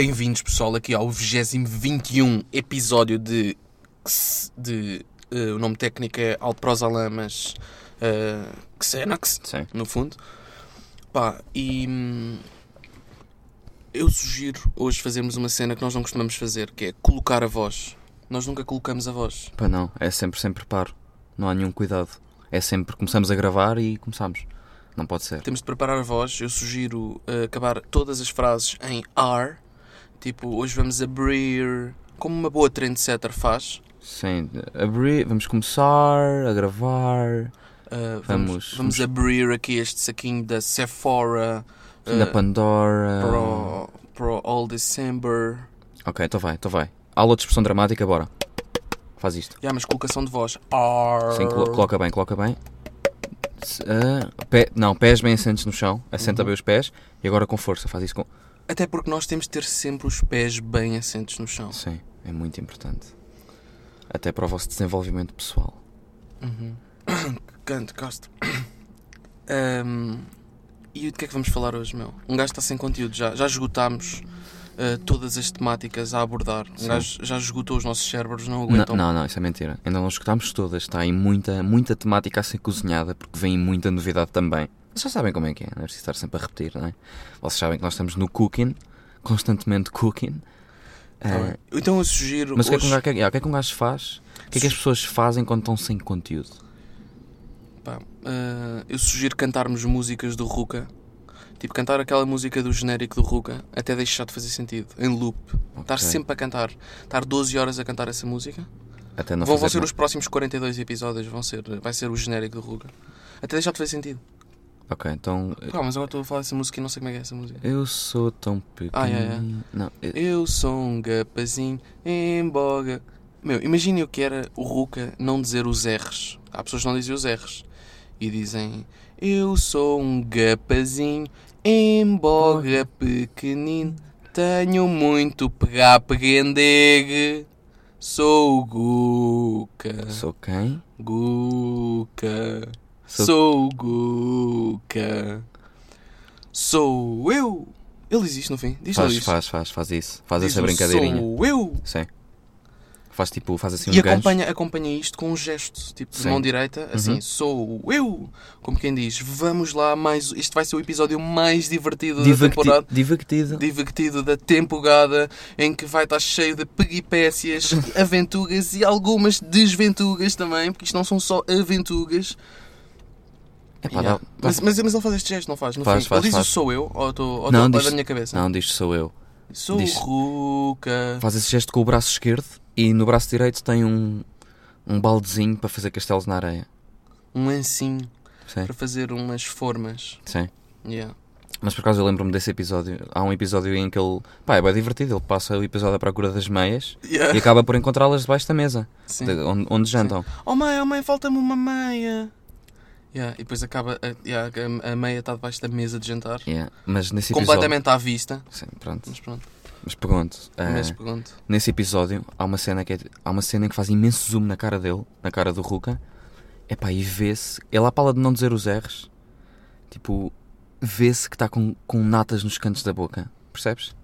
Bem-vindos, pessoal, aqui ao 2021 episódio de. de uh, o nome técnico é Alprosalam, mas. Uh, Xenax, Sim. no fundo. Pá, e. hum, eu sugiro hoje fazermos uma cena que nós não costumamos fazer, que é colocar a voz. Nós nunca colocamos a voz. Pá, não, é sempre sem preparo. Não há nenhum cuidado. É sempre começamos a gravar e começamos. Não pode ser. Temos de preparar a voz. Eu sugiro uh, acabar todas as frases em R. Tipo, hoje vamos abrir. Como uma boa trendsetter faz. Sim, abrir, vamos começar a gravar Uh, vamos, Vamos- vamos abrir aqui este saquinho da Sephora uh, da Pandora. pro, pro All December. Ok, então vai, então vai. Aula de expressão dramática, bora. Faz isto. Já, mas colocação de voz. R. Sim, colo- coloca bem, coloca bem. Ah, pé- não, pés bem assentos no chão. Assenta Uhum. bem os pés e agora com força. Faz isso com. Até porque nós temos de ter sempre os pés bem assentos no chão. Sim, é muito importante. Até para o vosso desenvolvimento pessoal. Uhum. Canto, gosto. Ahm, e de que é que vamos falar hoje, meu? Um gajo está sem conteúdo já. Já esgotámos ah, todas as temáticas a abordar. Um Sim. gajo já esgotou os nossos cérebros, não Não, aguentam. não, não, isso é mentira. Ainda não escutámos todas. Está aí muita, muita temática a ser cozinhada porque vem muita novidade também. Vocês já sabem como é que é, não é preciso estar sempre a repetir, não é? Vocês sabem que nós estamos no cooking, constantemente cooking. Ah, bem. Então eu sugiro. mas o que é que um hoje- gajo, o que é- que um gajo faz? O que é que as pessoas fazem quando estão sem conteúdo? Pá, ah, eu sugiro cantarmos músicas do Ruka. Tipo, cantar aquela música do genérico do Ruka até deixar de fazer sentido. Em loop. Estar Ok. sempre a cantar. Estar 12 horas a cantar essa música. Até não vão, vão ser os próximos 42 episódios. Vão ser, vai ser o genérico do Ruka. Até deixar de fazer sentido. Ok, então. Pá, mas agora estou a falar dessa música e não sei como é que é essa música. Eu sou tão pequeno. Ah, é, é. Não, eu- Eu sou um gapazinho em boga. Meu, imaginem o que era o Ruka não dizer os R's. Há pessoas que não dizem os R's. E dizem: Eu sou um gapazinho em boga pequenino. Tenho muito pegar peguendegue. Sou o Guca. sou quem? Guca. Sou- Sou o Guca. Sou eu. Ele diz isto no fim. Diz Faz, faz, faz, faz isso. Faz Diz essa brincadeirinha. Sou eu. Sim. Faz tipo, faz assim um E gancho. acompanha, acompanha isto com um gesto, tipo de Sim. mão direita, assim, Uhum. sou eu. Como quem diz, vamos lá, mais, este vai ser o episódio mais divertido da temporada. Divertido. Divertido da temporada, em que vai estar cheio de peripécias, aventuras e algumas desventuras também, porque isto não são só aventuras. Epá, Yeah. dá- dá- mas, mas, mas ele faz este gesto, não faz? No Faz, fim. faz, ele diz faz. sou eu, ou estou ou Não, estou- ou é diz- da minha cabeça? Não, diz sou eu. Sou diz- o Ruka. Faz esse gesto com o braço esquerdo e no braço direito tem um, um baldezinho para fazer castelos na areia. Um ancinho Sim, para fazer umas formas. sim. Yeah. Mas por acaso eu lembro-me desse episódio. Há um episódio em que ele. Pá, é bem divertido. Ele passa o episódio à procura das meias Yeah. e acaba por encontrá-las debaixo da mesa, Sim. de- onde, onde jantam. Oh mãe, oh mãe, falta-me uma meia. Yeah, e depois acaba, a, yeah, a- a meia está debaixo da mesa de jantar. Yeah. Mas nesse episódio. Completamente à vista. Sim, pronto. Mas pronto, Mas pergunto. eh, mas pergunto. nesse episódio há uma cena que é, há uma cena em que faz imenso zoom na cara dele, na cara do Ruka. Epá, e vê-se, ele à pala de não dizer os R's, tipo, vê-se que está com, com natas nos cantos da boca, percebes?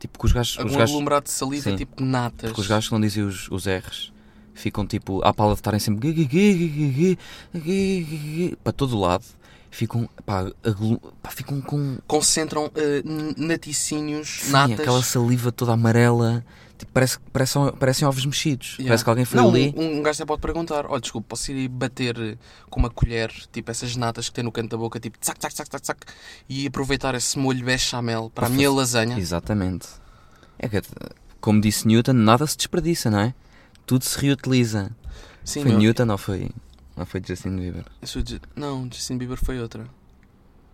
Tipo, que os gajos, os Algum gajos, aglomerado de saliva, Sim. tipo natas. porque os gajos não dizem os, os R's ficam tipo à pala de estarem sempre para todo lado ficam, pá, aglu... pá, ficam com. Concentram uh, naticínios, Sim, natas. aquela saliva toda amarela. Tipo, parece, parece, parecem ovos mexidos. Yeah. Parece que alguém foi Não, ali. Um, um gajo até pode perguntar: olha, desculpa, posso ir bater com uma colher, tipo essas natas que tem no canto da boca, tipo, tsac, tsac, tsac, tsac, e aproveitar esse molho bechamel para Poxa, a minha lasanha? Exatamente. É que, como disse Newton, nada se desperdiça, não é? Tudo se reutiliza. Sim, foi meu, Newton ou foi, ou foi Justin Bieber? Não, Justin Bieber foi outra.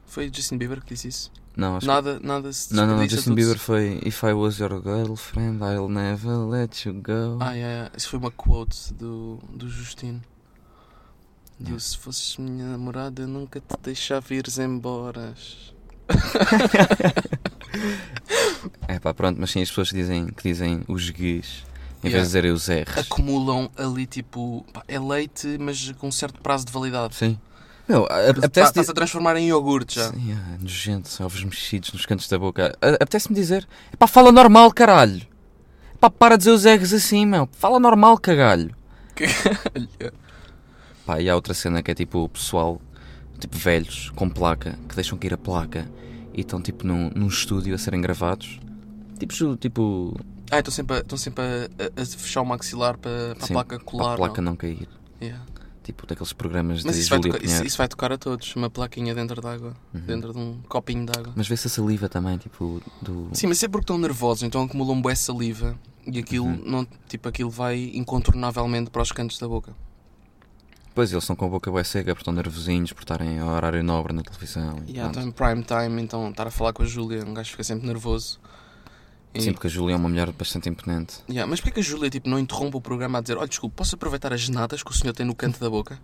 Foi Justin Bieber que disse isso? Não, acho Nada, nada se que... Não, não, não, Justin tudo se- Bieber foi If I was your girlfriend, I'll never let you go. Ah, yeah, yeah. Isso foi uma quote do, do Justino. Diz, Yeah. se fosses minha namorada, nunca te deixava ires embora. É pá, pronto, mas sim, as pessoas que dizem, que dizem os guis em Yeah. vez de dizerem os R's. Acumulam ali, tipo, pá, é leite, mas com um certo prazo de validade. Sim. Meu, a- apetece Estás a transformar em iogurte já. Sim, ah, nojento, só ovos mexidos nos cantos da boca. Apetece-me dizer, pá, fala normal, caralho. Pá, para de dizer os erros assim, meu. Fala normal, cagalho. Pá, e há outra cena que é tipo o pessoal, tipo velhos, com placa, que deixam cair a placa e estão tipo num, num estúdio a serem gravados. Tipo, tipo Ah, estão sempre, a, estão sempre a, a- fechar o maxilar para, para Sim, a placa para colar. a placa não? não cair. Yeah. Tipo daqueles programas Mas de isso vai, tocar, isso, isso vai tocar a todos. Uma plaquinha dentro d'água. Uhum. Dentro de um copinho de água. Mas vê-se a saliva também, tipo, do... Sim, mas é porque estão nervosos, então acumulam bué saliva e aquilo, Uhum. não, tipo, aquilo vai incontornavelmente para os cantos da boca. Pois, eles são com a boca bué seca, porque estão nervosinhos, por estarem a horário nobre na televisão. e Yeah, então em prime time, então estar a falar com a Júlia, um gajo fica sempre nervoso. E- Sim, porque a Júlia é uma mulher bastante imponente. Yeah, mas porquê que a Júlia tipo, não interrompe o programa a dizer Olha, desculpe, posso aproveitar as nadas que o senhor tem no canto da boca?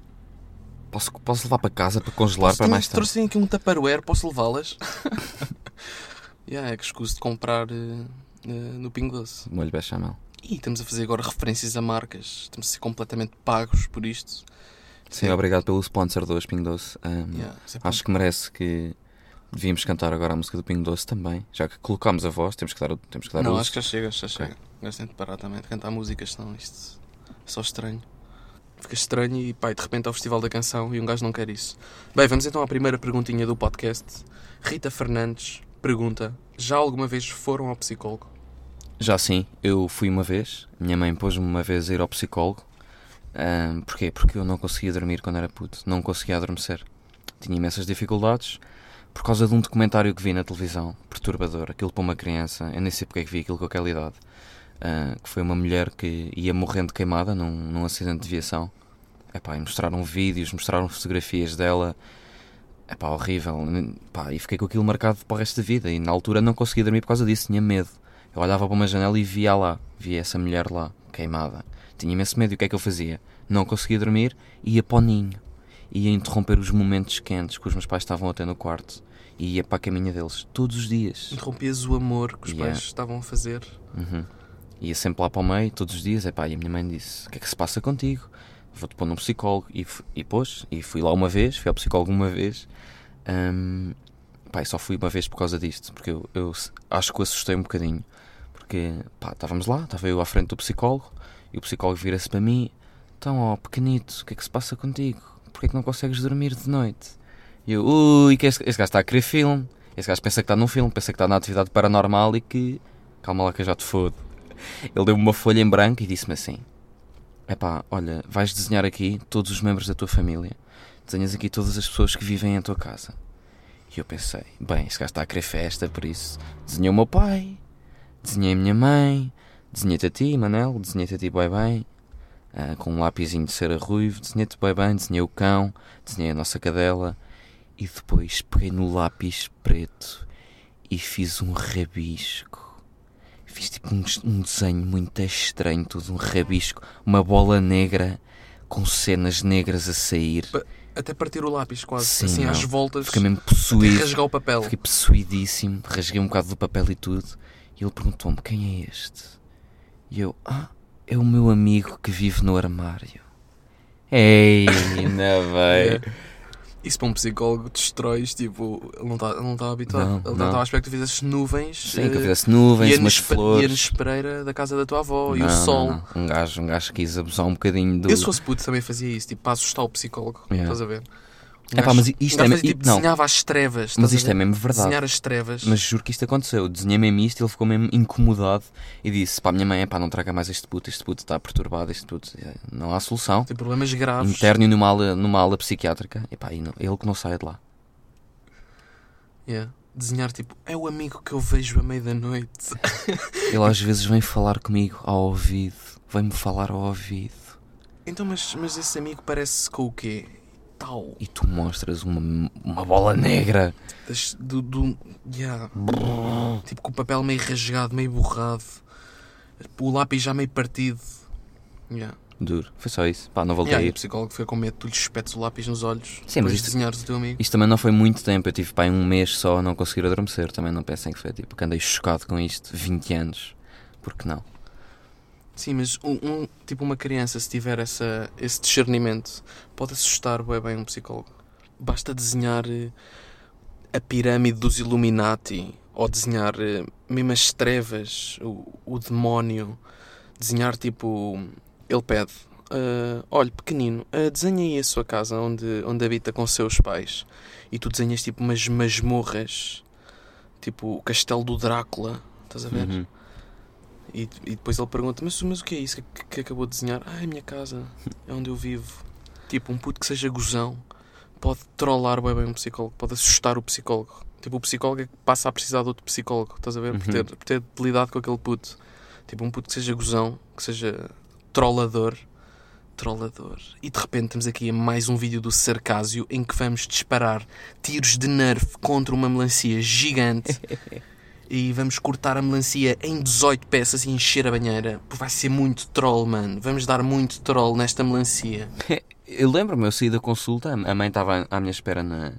Posso, posso levar para casa para congelar Posso- para mais tarde? Trouxe aqui um Tupperware, posso levá-las? yeah, é que escuso de comprar eh, eh, no Pingo Doce. Molho bechamel. E estamos a fazer agora referências a marcas, estamos a ser completamente pagos por isto. Sim, obrigado pelo sponsor do Pingo Doce. Um, Yeah, é Acho que merece que devíamos cantar agora a música do Pingo Doce também. Já que colocámos a voz, temos que dar, temos que dar Não, uso. acho que já chega, já chega. Gajo tem de parar também de cantar músicas, senão isto é só estranho. Fica estranho e pá, e de repente ao Festival da Canção e um gajo não quer isso. Bem, vamos então à primeira perguntinha do podcast. Rita Fernandes pergunta: Já alguma vez foram ao psicólogo? Já sim, eu fui uma vez. Minha mãe pôs-me uma vez a ir ao psicólogo. Ahm, porquê? Porque eu não conseguia dormir quando era puto. Não conseguia adormecer. Tinha imensas dificuldades por causa de um documentário que vi na televisão, perturbador. Aquilo para uma criança. Eu nem sei porque é que vi aquilo com aquela idade. Ah, que foi uma mulher que ia morrendo queimada num, num acidente de viação. Epá, e mostraram vídeos, mostraram fotografias dela. Epá, horrível. Epá, e fiquei com aquilo marcado para o resto da vida. E na altura não conseguia dormir por causa disso, tinha medo. Eu olhava para uma janela e via lá, via essa mulher lá, queimada. Tinha imenso medo e o que é que eu fazia? Não conseguia dormir, ia para o ninho. Ia interromper os momentos quentes que os meus pais estavam a ter no quarto. E ia para a caminha deles, todos os dias. Interrompias o amor que os Yeah. pais estavam a fazer. Uhum. Ia sempre lá para o meio, todos os dias. Epá, e a minha mãe disse: O que é que se passa contigo? Vou-te pôr num psicólogo. E, e pôs, e fui lá uma vez, fui ao psicólogo uma vez. Hum, pá, só fui uma vez por causa disto, porque eu, eu acho que o assustei um bocadinho. Porque, pá, estávamos lá, estava eu à frente do psicólogo, e o psicólogo vira-se para mim: Então, ó, pequenito, o que é que se passa contigo? Porquê é que não consegues dormir de noite? E eu, ui, que este, este gajo está a querer filme. Este gajo pensa que está num filme, pensa que está na atividade paranormal e que. Calma lá que eu já te fodo. Ele deu-me uma folha em branco e disse-me assim: Epá, olha, vais desenhar aqui todos os membros da tua família. Desenhas aqui todas as pessoas que vivem em tua casa. E eu pensei: bem, este gajo está a querer festa, por isso. Desenhei o meu pai, desenhei a minha mãe, desenhei-te a ti, Manel, desenhei-te a ti bem bem. Ah, com um lápisinho de cera ruivo, desenhei-te bem bem, desenhei o cão, desenhei a nossa cadela. E depois peguei no lápis preto e fiz um rabisco. Fiz tipo um, um desenho muito estranho, todo um rabisco, uma bola negra com cenas negras a sair. Até partir o lápis, quase. Sim, assim, não. às voltas. Fiquei mesmo Até possuído. rasgar o papel. Fiquei possuidíssimo, rasguei um bocado do papel e tudo. E ele perguntou-me: quem é este? E eu: Ah, é o meu amigo que vive no armário. Ei, ainda bem. Yeah. Isso para um psicólogo destróis, tipo, ele não está não tá habituado. Não, ele não. estava à espera que tu fizesses nuvens. Sim, que eu eh, fizesse nuvens, e umas flores. E Anis Pereira da casa da tua avó e o não, sol. não. Um, gajo, um gajo quis abusar um bocadinho do. Eu se fosse puto também fazia isso, tipo, para assustar o psicólogo. Yeah. Estás a ver? Epá, gajo- mas isto é me- fazia, tipo, não. desenhava as trevas. Mas isto é mesmo verdade. Desenhar as trevas. Mas juro que isto aconteceu. Eu desenhei mesmo isto e ele ficou mesmo incomodado e disse: Pá, minha mãe, pá, não traga mais este puto, este puto está perturbado, este puto, eh, não há solução. Tem problemas graves. Interno numa ala, numa ala psiquiátrica. E pá, ele que não saia de lá. Yeah. Desenhar tipo, é o amigo que eu vejo à meia da noite. Ele às vezes vem falar comigo ao ouvido, vem-me falar ao ouvido. Então, mas, mas esse amigo parece com o quê? Tal. E tu mostras uma, uma bola negra. Das- do, do, yeah. Tipo com o papel meio rasgado, meio borrado. O lápis já meio partido. Yeah. Duro. Foi só isso. Pá, não voltei Yeah, a e ir. o psicólogo foi com medo, tu lhe espetes o lápis nos olhos. Sim, mas isto- de desenhares o teu amigo. Isto também não foi muito tempo. Eu tive pá, um mês só a não conseguir adormecer. Também não pensem que foi tipo que andei chocado com isto. 20 anos. Porque não? Sim, mas um, um- tipo uma criança, se tiver essa, esse discernimento, pode assustar bué bem um psicólogo. basta desenhar eh, a pirâmide dos Illuminati ou desenhar eh, mesmo as trevas, o, o demónio, desenhar tipo. Ele pede: uh, olha, pequenino, uh, desenha aí a sua casa onde, onde habita com seus pais. E tu desenhas tipo umas masmorras, tipo o castelo do Drácula, estás a ver? Uhum. E, e depois ele pergunta: mas, mas o que é isso que, que acabou de desenhar? Ah, é a minha casa, é onde eu vivo. Tipo, um puto que seja gozão pode trollar bem, bem um psicólogo, pode assustar o psicólogo. Tipo, o psicólogo é que passa a precisar de outro psicólogo, estás a ver? Por, Uhum. ter, por ter lidado com aquele puto. Tipo, um puto que seja gozão, que seja trollador. Trollador. E de repente temos aqui mais um vídeo do Sarcásio em que vamos disparar tiros de nerf contra uma melancia gigante. E vamos cortar a melancia em 18 peças e encher a banheira. Vai ser muito troll, mano. Vamos dar muito troll nesta melancia. Eu lembro-me, eu saí da consulta, a mãe estava à minha espera na,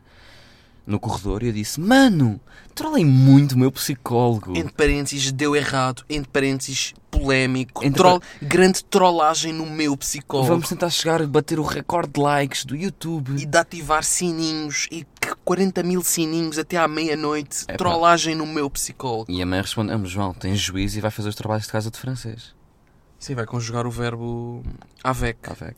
no corredor e eu disse: Mano, trolei muito o meu psicólogo. Entre parênteses, deu errado. Entre parênteses, polémico. Entre Troll, grande trollagem no meu psicólogo. Vamos tentar chegar a bater o recorde de likes do YouTube. E de ativar sininhos e que 40 mil sininhos até à meia-noite. Epá. Trollagem no meu psicólogo. E a mãe responde: "Ah, João, tens juízo e vai fazer os trabalhos de casa de francês. Sim, vai conjugar o verbo avec. Avec.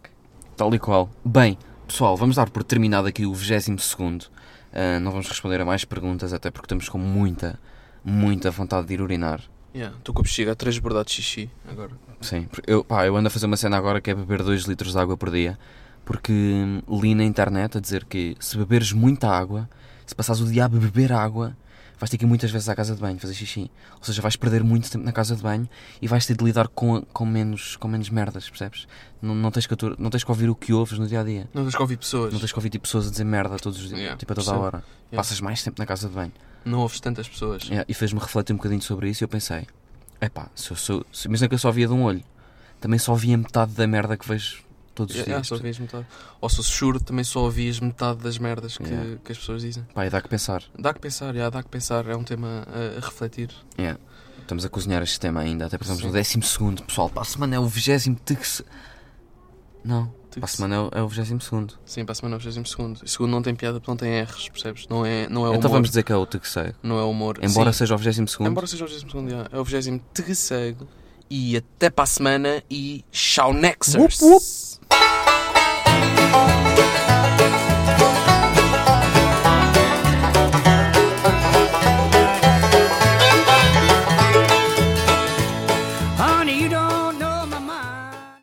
Tal e qual. Bem, pessoal, vamos dar por terminado aqui o 22. Ah, não vamos responder a mais perguntas, até porque estamos com muita, muita vontade de ir urinar. Yeah, Estou com a bexiga a transbordar de xixi agora. Sim, eu, pá, eu ando a fazer uma cena agora que é beber 2 litros de água por dia, porque hum, li na internet a dizer que se beberes muita água, se passares o dia a beber água, vais ter que ir muitas vezes à casa de banho fazer xixi. Ou seja, vais perder muito tempo na casa de banho e vais ter de lidar com, com, menos, com menos merdas, percebes? Não, não, tens que, não tens que ouvir o que ouves no dia a dia. Não tens que ouvir pessoas. Não tens que ouvir tipo, pessoas a dizer merda todos os dias, Yeah, tipo a toda a hora. Yeah. Passas mais tempo na casa de banho. Não ouves tantas pessoas. Yeah, e fez-me refletir um bocadinho sobre isso e eu pensei, epá, se eu sou. Se, imagina que eu só via de um olho, também só via metade da merda que vejo todos os Yeah, yeah, dias. só ouvias metade. Ou se choro, também só ouvias metade das merdas que, Yeah. que as pessoas dizem. Pá, e dá que pensar. Dá que pensar, yeah, dá que pensar. É um tema a, a refletir. Yeah. Estamos a cozinhar este tema ainda, até estamos no décimo segundo, pessoal. Para a semana é o vigésimo terceiro. Não, para a semana é o- é o vigésimo segundo. Sim, para a semana é o 22 segundo. E segundo não tem piada porque não tem R's, percebes? Não é, não é humor. Então vamos dizer que é o terceiro. Não é humor. Embora Sim. seja o vigésimo segundo. Embora seja o 22 segundo, é o 23 terceiro. E até para a semana e tchau Nexers! Wup, wup. Honey, you don't